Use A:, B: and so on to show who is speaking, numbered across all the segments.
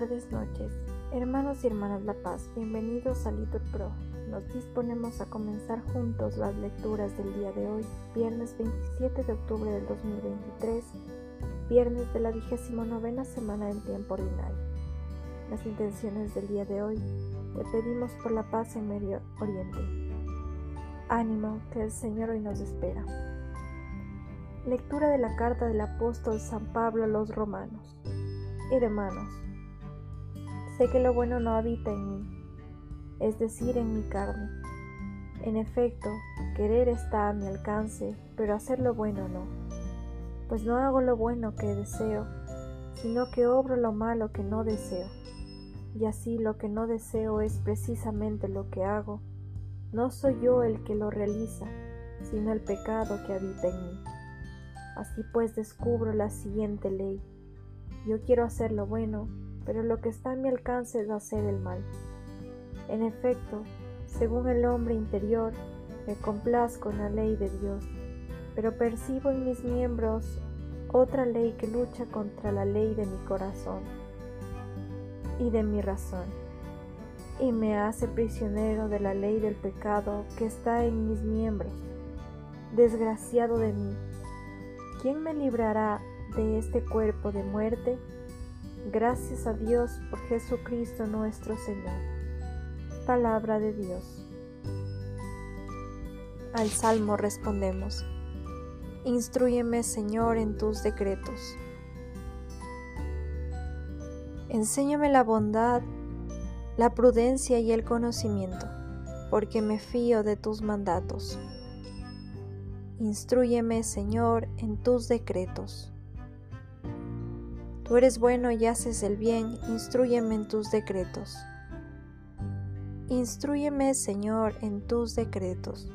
A: tardes, noches. Hermanos y hermanas La Paz, bienvenidos a Little Pro. Nos disponemos a comenzar juntos las lecturas del día de hoy, viernes 27 de octubre del 2023, viernes de la vigésimo novena semana del tiempo ordinario. Las intenciones del día de hoy, le pedimos por la paz en Medio Oriente. Ánimo, que el Señor hoy nos espera. Lectura de la carta del apóstol San Pablo a los romanos. Hermanos, sé que lo bueno no habita en mí, es decir, en mi carne. En efecto, querer está a mi alcance, pero hacer lo bueno no. Pues no hago lo bueno que deseo, sino que obro lo malo que no deseo. Y así lo que no deseo es precisamente lo que hago. No soy yo el que lo realiza, sino el pecado que habita en mí. Así pues descubro la siguiente ley. Yo quiero hacer lo bueno, pero lo que está a mi alcance es hacer el mal. En efecto, según el hombre interior, me complazco en la ley de Dios, pero percibo en mis miembros otra ley que lucha contra la ley de mi corazón y de mi razón, y me hace prisionero de la ley del pecado que está en mis miembros. Desgraciado de mí, ¿quién me librará de este cuerpo de muerte? Gracias a Dios por Jesucristo nuestro Señor. Palabra de Dios. Al Salmo respondemos. Instruyeme, Señor, en tus decretos. Enséñame la bondad, la prudencia y el conocimiento, porque me fío de tus mandatos. Instruyeme, Señor, en tus decretos. Tú eres bueno y haces el bien, instruyeme en tus decretos. Instruyeme, Señor, en tus decretos.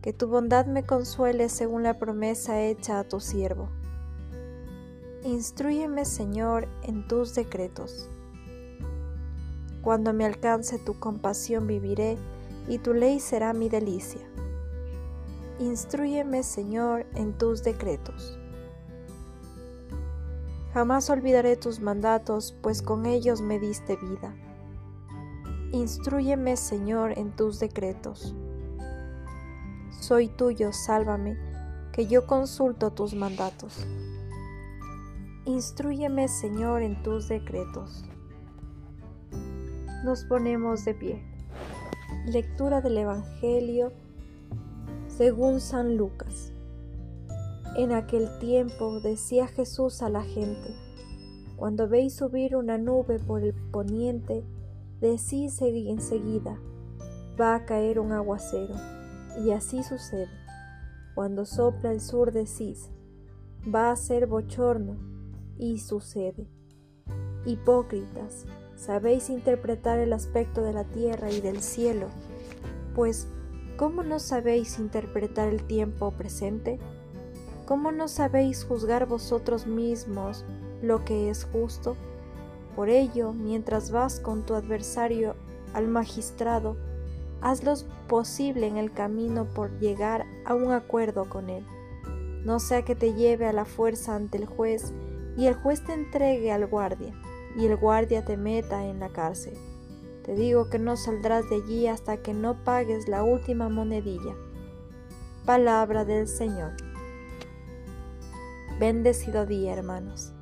A: Que tu bondad me consuele según la promesa hecha a tu siervo. Instruyeme, Señor, en tus decretos. Cuando me alcance tu compasión viviré, y tu ley será mi delicia. Instruyeme, Señor, en tus decretos. Jamás olvidaré tus mandatos, pues con ellos me diste vida. Instruyeme, Señor, en tus decretos. Soy tuyo, sálvame, que yo consulto tus mandatos. Instruyeme, Señor, en tus decretos. Nos ponemos de pie. Lectura del Evangelio según San Lucas. En aquel tiempo decía Jesús a la gente, cuando veis subir una nube por el poniente, decís enseguida, va a caer un aguacero. Y así sucede. Cuando sopla el sur decís, va a ser bochorno. Y sucede. Hipócritas, sabéis interpretar el aspecto de la tierra y del cielo, pues ¿Cómo no sabéis interpretar el tiempo presente? ¿Cómo no sabéis juzgar vosotros mismos lo que es justo? Por ello, mientras vas con tu adversario al magistrado, haz lo posible en el camino por llegar a un acuerdo con él. No sea que te lleve a la fuerza ante el juez y el juez te entregue al guardia y el guardia te meta en la cárcel. Te digo que no saldrás de allí hasta que no pagues la última monedilla. Palabra del Señor. Bendecido día, hermanos.